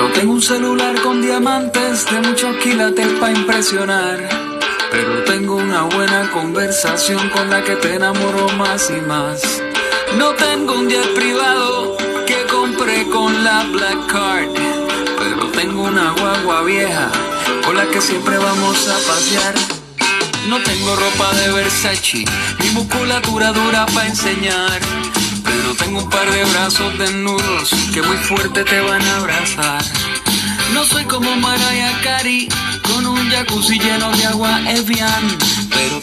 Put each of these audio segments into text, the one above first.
No tengo un celular con diamantes de muchos quilates para impresionar. Pero tengo una buena conversación con la que te enamoro más y más. No tengo un jet privado que compré con la Black Card. Pero tengo una guagua vieja con la que siempre vamos a pasear. No tengo ropa de Versace, ni musculatura dura para enseñar. Pero tengo un par de brazos desnudos que muy fuerte te van a abrazar. No soy como Mariah Carey con un jacuzzi lleno de agua Evian, pero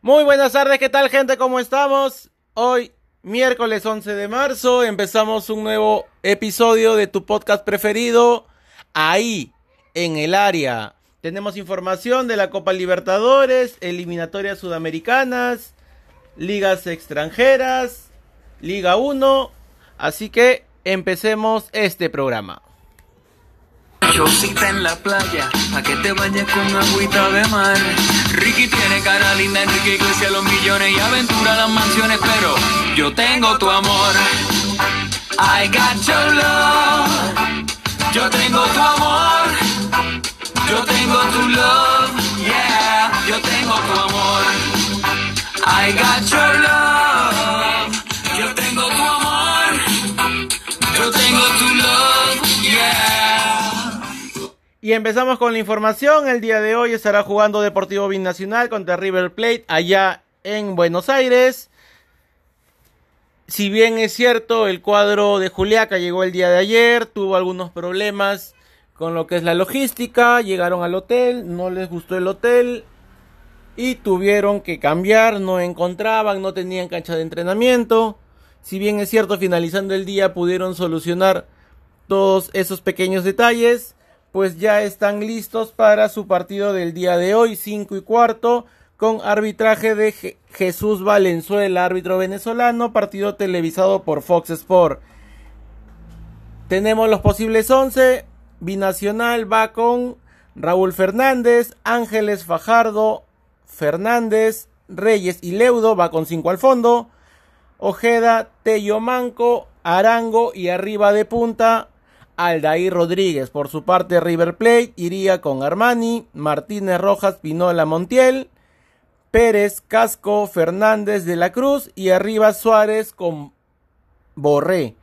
Muy buenas tardes, ¿qué tal gente? ¿Cómo estamos? Hoy, miércoles 11 de marzo, empezamos un nuevo episodio de tu podcast preferido, ahí, en el área. Tenemos información de la Copa Libertadores, eliminatorias sudamericanas, ligas extranjeras, Liga 1, así que empecemos este programa. Chocita en la playa, pa' que te bañes con agüita de mar. Ricky tiene cara linda, Enrique Iglesias los millones y aventura las mansiones, pero yo tengo tu amor. I got your love. Yo tengo tu amor. Yo tengo tu love. Yeah, yo tengo tu amor. I got your love. Y empezamos con la información. El día de hoy estará jugando Deportivo Binacional contra River Plate allá en Buenos Aires. Si bien es cierto, el cuadro de Juliaca llegó el día de ayer, tuvo algunos problemas con lo que es la logística, llegaron al hotel, no les gustó el hotel y tuvieron que cambiar, no encontraban, no tenían cancha de entrenamiento. Si bien es cierto, finalizando el día pudieron solucionar todos esos pequeños detalles, pues ya están listos para su partido del día de hoy, 5 y cuarto, con arbitraje de Je- Jesús Valenzuela, árbitro venezolano, partido televisado por Fox Sport. Tenemos los posibles 11. Binacional va con Raúl Fernández, Ángeles Fajardo, Fernández, Reyes y Leudo va con 5 al fondo. Ojeda, Tello Manco, Arango y arriba de punta Aldair Rodríguez. Por su parte River Plate iría con Armani, Martínez Rojas, Pinola Montiel, Pérez, Casco, Fernández de la Cruz y arriba Suárez con Borré.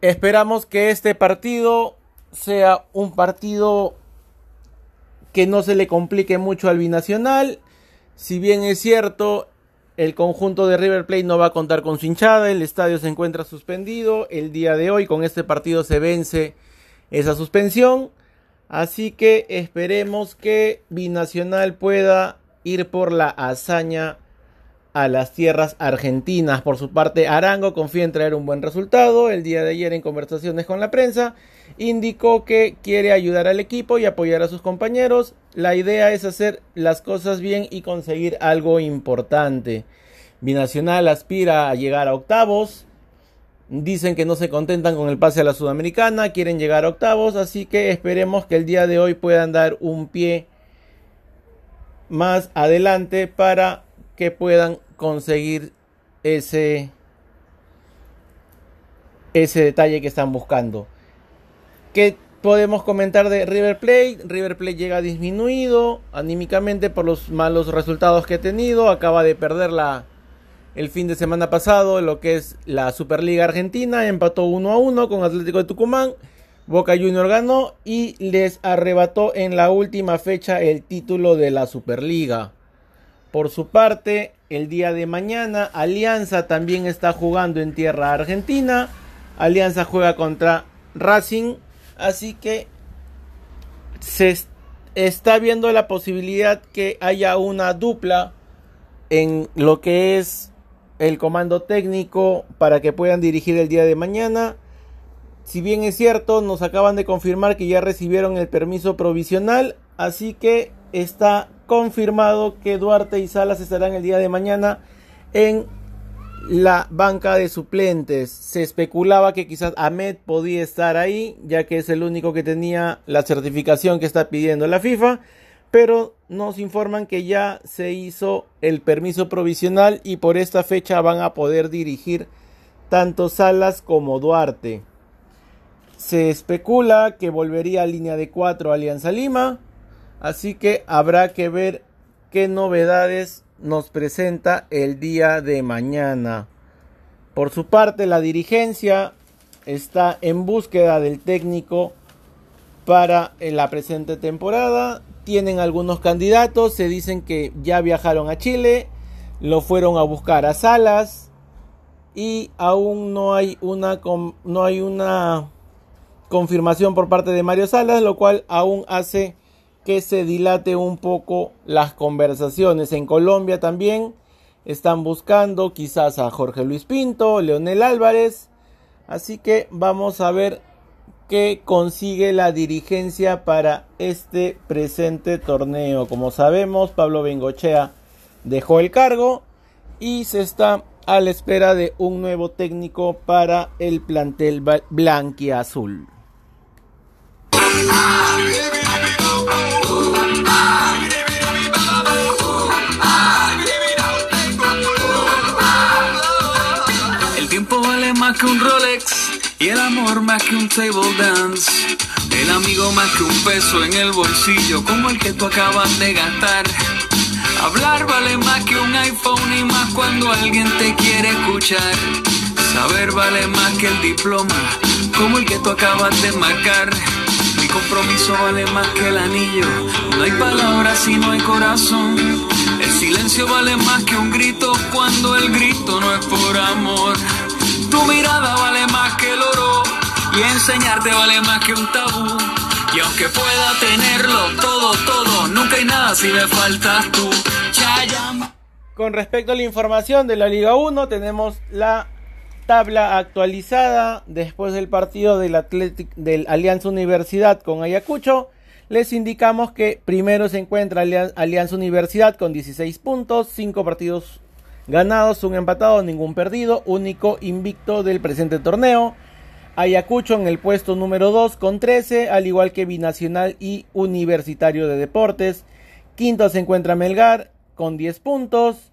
Esperamos que este partido sea un partido que no se le complique mucho al binacional. Si bien es cierto, el conjunto de River Plate no va a contar con su hinchada, el estadio se encuentra suspendido. El día de hoy con este partido se vence esa suspensión. Así que esperemos que Binacional pueda ir por la hazaña a las tierras argentinas. Por su parte, Arango confía en traer un buen resultado. El día de ayer en conversaciones con la prensa indicó que quiere ayudar al equipo y apoyar a sus compañeros. La idea es hacer las cosas bien y conseguir algo importante. Binacional aspira a llegar a octavos. Dicen que no se contentan con el pase a la Sudamericana, quieren llegar a octavos, así que esperemos que el día de hoy puedan dar un pie más adelante para que puedan conseguir ese ese detalle que están buscando. ¿Qué podemos comentar de River Plate? River Plate llega disminuido anímicamente por los malos resultados que ha tenido, acaba de perder la el fin de semana pasado lo que es la Superliga Argentina, empató 1 a 1 con Atlético de Tucumán. Boca Junior ganó y les arrebató en la última fecha el título de la Superliga. Por su parte, el día de mañana Alianza también está jugando en tierra argentina. Alianza juega contra Racing, así que se est- está viendo la posibilidad que haya una dupla en lo que es el comando técnico para que puedan dirigir el día de mañana. Si bien es cierto, nos acaban de confirmar que ya recibieron el permiso provisional, así que está confirmado que Duarte y Salas estarán el día de mañana en la banca de suplentes. Se especulaba que quizás Ahmed podía estar ahí, ya que es el único que tenía la certificación que está pidiendo la FIFA, pero nos informan que ya se hizo el permiso provisional y por esta fecha van a poder dirigir tanto Salas como Duarte. se especula que volvería a línea de 4 Alianza Lima. Así que habrá que ver qué novedades nos presenta el día de mañana. Por su parte, la dirigencia está en búsqueda del técnico para la presente temporada. Tienen algunos candidatos, se dicen que ya viajaron a Chile, lo fueron a buscar a Salas y aún no hay una no hay una confirmación por parte de Mario Salas, lo cual aún hace que se dilate un poco las conversaciones. En Colombia también están buscando quizás a Jorge Luis Pinto, Leonel Álvarez, así que vamos a ver que consigue la dirigencia para este presente torneo. Como sabemos, Pablo Bengochea dejó el cargo y se está a la espera de un nuevo técnico para el plantel blanquiazul. Más que un Rolex y el amor más que un table dance. El amigo más que un peso en el bolsillo, como el que tú acabas de gastar. Hablar vale más que un iPhone y más cuando alguien te quiere escuchar. Saber vale más que el diploma, como el que tú acabas de marcar. Mi compromiso vale más que el anillo. No hay palabras si no hay corazón. El silencio vale más que un grito cuando el grito no es por amor. Tu mirada vale más que el oro y enseñarte vale más que un tabú. Y aunque pueda tenerlo todo, todo, nunca hay nada si me faltas tú. Con respecto a la información de la Liga 1, tenemos la tabla actualizada después del partido del, Athletic, del Alianza Universidad con Ayacucho. Les indicamos que primero se encuentra Alianza Universidad con 16 puntos, 5 partidos ganados, un empatado, ningún perdido, único invicto del presente torneo. Ayacucho en el puesto número 2 con 13, al igual que Binacional y Universitario de Deportes. Quinto se encuentra Melgar con 10 puntos.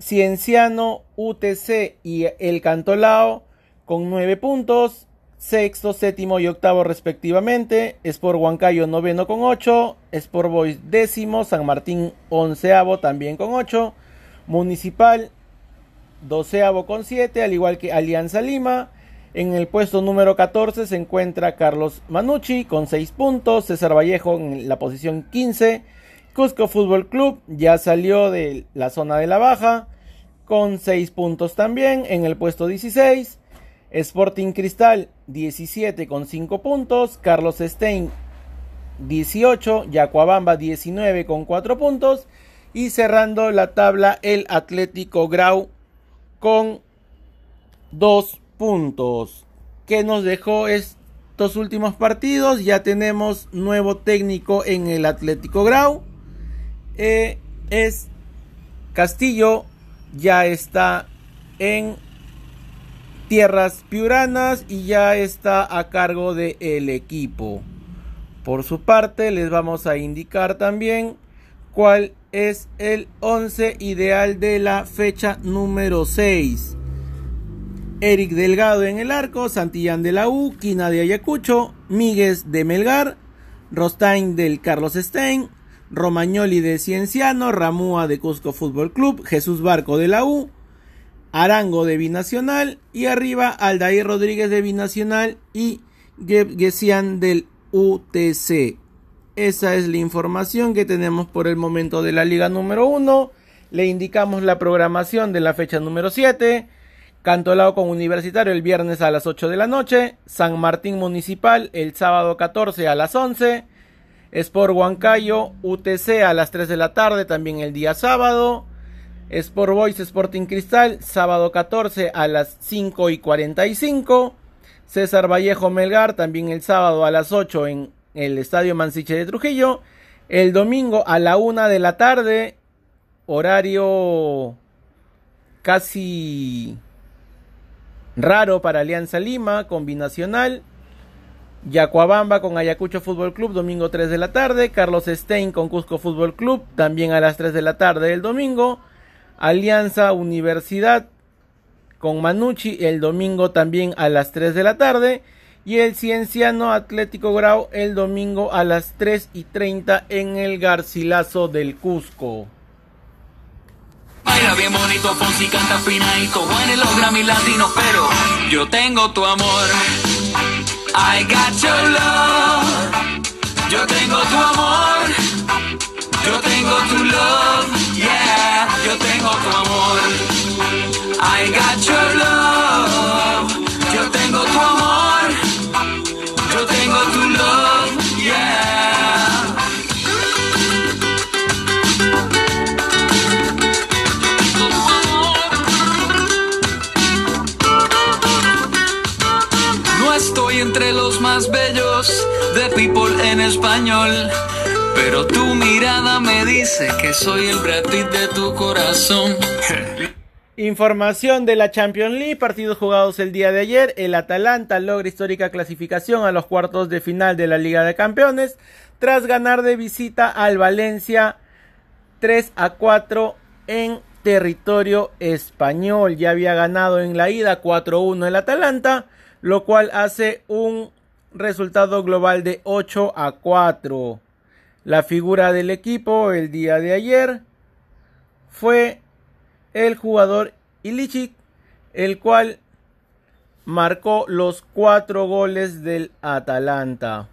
Cienciano, UTC y el Cantolao con 9 puntos. Sexto, séptimo y octavo respectivamente. Sport Huancayo noveno con 8. Sport Boys décimo. San Martín onceavo también con 8. Municipal, doceavo con 7, al igual que Alianza Lima. En el puesto número 14 se encuentra Carlos Manucci con 6 puntos, César Vallejo en la posición 15, Cusco Fútbol Club ya salió de la zona de la baja con 6 puntos también. En el puesto 16, Sporting Cristal 17 con 5 puntos, Carlos Stein 18, Yacuabamba 19 con 4 puntos y cerrando la tabla el Atlético Grau con dos puntos. ¿Qué nos dejó estos últimos partidos? Ya tenemos nuevo técnico en el Atlético Grau. Eh, es Castillo. Ya está en tierras piuranas y ya está a cargo del el equipo. Por su parte, les vamos a indicar también cuál es el 11 ideal de la fecha número 6. Eric Delgado en el arco, Santillán de la U, Quina de Ayacucho, Míguez de Melgar, Rostain del Carlos Stein, Romagnoli de Cienciano, Ramúa de Cusco Fútbol Club, Jesús Barco de la U, Arango de Binacional y arriba Aldair Rodríguez de Binacional y Gesian del UTC. Esa es la información que tenemos por el momento de la liga número 1. Le indicamos la programación de la fecha número 7. Cantolao con Universitario el viernes a las 8 de la noche. San Martín Municipal el sábado 14 a las 11. Sport Huancayo UTC a las 3 de la tarde también el día sábado. Sport Boys Sporting Cristal sábado 14 a las 5 y 45. César Vallejo Melgar también el sábado a las 8 en el Estadio Mansiche de Trujillo. El domingo a la una de la tarde, horario casi raro para Alianza Lima, combinacional. Yacuabamba con Ayacucho Fútbol Club, domingo 3 de la tarde. Carlos Stein con Cusco Fútbol Club, también a las 3 de la tarde el domingo. Alianza Universidad con Manucci el domingo también a las 3 de la tarde y el Cienciano Atlético Grau el domingo a las 3 y 30 en el Garcilaso del Cusco. Baila bien bonito, Fonsi canta finadito, Juan los Grammy latinos, pero yo tengo tu amor. I got your love. Yo tengo tu amor. Yo tengo tu love. Yeah, yo tengo tu amor. I got your love. Yo tengo tu amor. Tengo tu love. Yeah. No estoy entre los más bellos de People en español. Pero tu mirada me dice que soy el Pitt de tu corazón. Información de la Champions League, partidos jugados el día de ayer. El Atalanta logra histórica clasificación a los cuartos de final de la Liga de Campeones tras ganar de visita al Valencia 3 a 4 en territorio español. Ya había ganado en la ida 4-1 el Atalanta, lo cual hace un resultado global de 8 a 4. La figura del equipo el día de ayer fue el jugador Ilicic, el cual marcó los cuatro goles del Atalanta.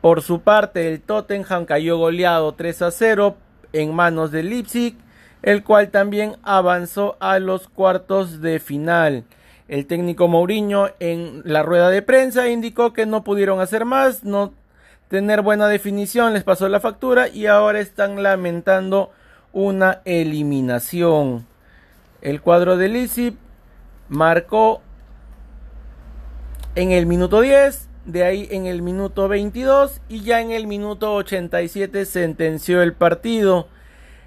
Por su parte, el Tottenham cayó goleado 3 a 0 en manos del Leipzig, el cual también avanzó a los cuartos de final. El técnico Mourinho en la rueda de prensa indicó que no pudieron hacer más, no tener buena definición les pasó la factura y ahora están lamentando una eliminación. El cuadro de Lizip marcó en el minuto 10, de ahí en el minuto 22 y ya en el minuto 87 sentenció el partido.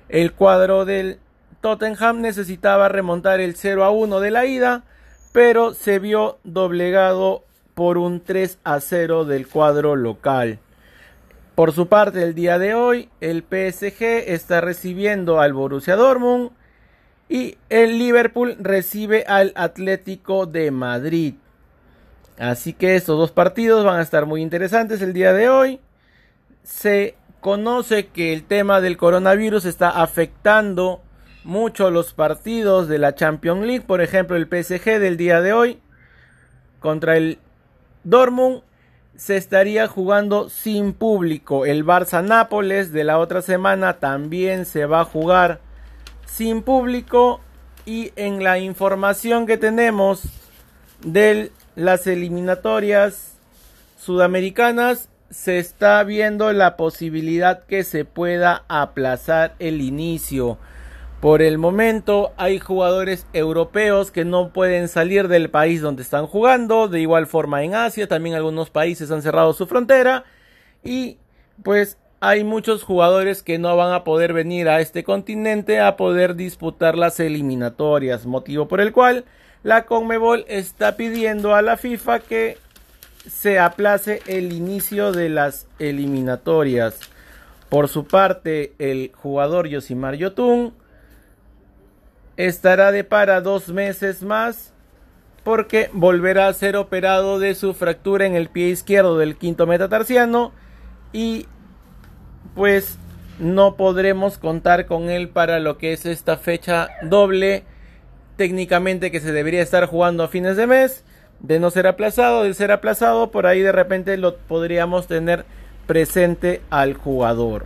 El cuadro del Tottenham necesitaba remontar el 0 a 1 de la ida, pero se vio doblegado por un 3 a 0 del cuadro local. Por su parte, el día de hoy, el PSG está recibiendo al Borussia Dortmund y el Liverpool recibe al Atlético de Madrid. Así que estos dos partidos van a estar muy interesantes el día de hoy. Se conoce que el tema del coronavirus está afectando mucho los partidos de la Champions League. Por ejemplo, el PSG del día de hoy contra el Dortmund se estaría jugando sin público. El Barça Nápoles de la otra semana también se va a jugar sin público. Y en la información que tenemos de las eliminatorias sudamericanas se está viendo la posibilidad que se pueda aplazar el inicio. Por el momento hay jugadores europeos que no pueden salir del país donde están jugando. De igual forma en Asia también algunos países han cerrado su frontera. Y pues hay muchos jugadores que no van a poder venir a este continente a poder disputar las eliminatorias. Motivo por el cual la Conmebol está pidiendo a la FIFA que se aplace el inicio de las eliminatorias. Por su parte, el jugador Yosimar Yotun estará de para dos meses más porque volverá a ser operado de su fractura en el pie izquierdo del quinto metatarsiano y pues no podremos contar con él para lo que es esta fecha doble técnicamente que se debería estar jugando a fines de mes de no ser aplazado de ser aplazado por ahí de repente lo podríamos tener presente al jugador.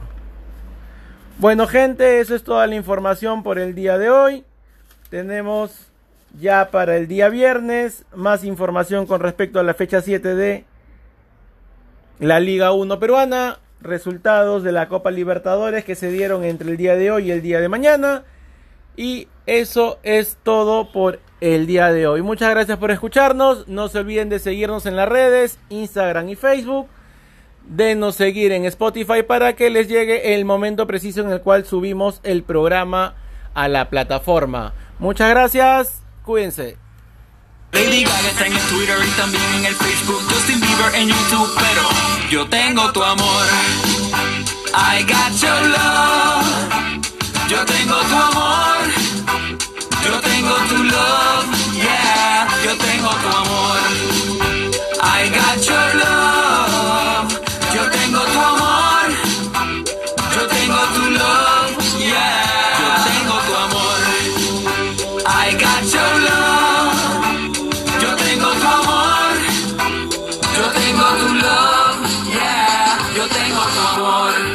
Bueno gente eso es toda la información por el día de hoy. Tenemos ya para el día viernes más información con respecto a la fecha 7 de la Liga 1 peruana, resultados de la Copa Libertadores que se dieron entre el día de hoy y el día de mañana. Y eso es todo por el día de hoy. Muchas gracias por escucharnos. No se olviden de seguirnos en las redes, Instagram y Facebook. Denos seguir en Spotify para que les llegue el momento preciso en el cual subimos el programa a la plataforma. Muchas gracias, cuídense. Lady Gaga está en el Twitter y también en el Facebook, Justin Bieber en YouTube, pero yo tengo tu amor. I got your love.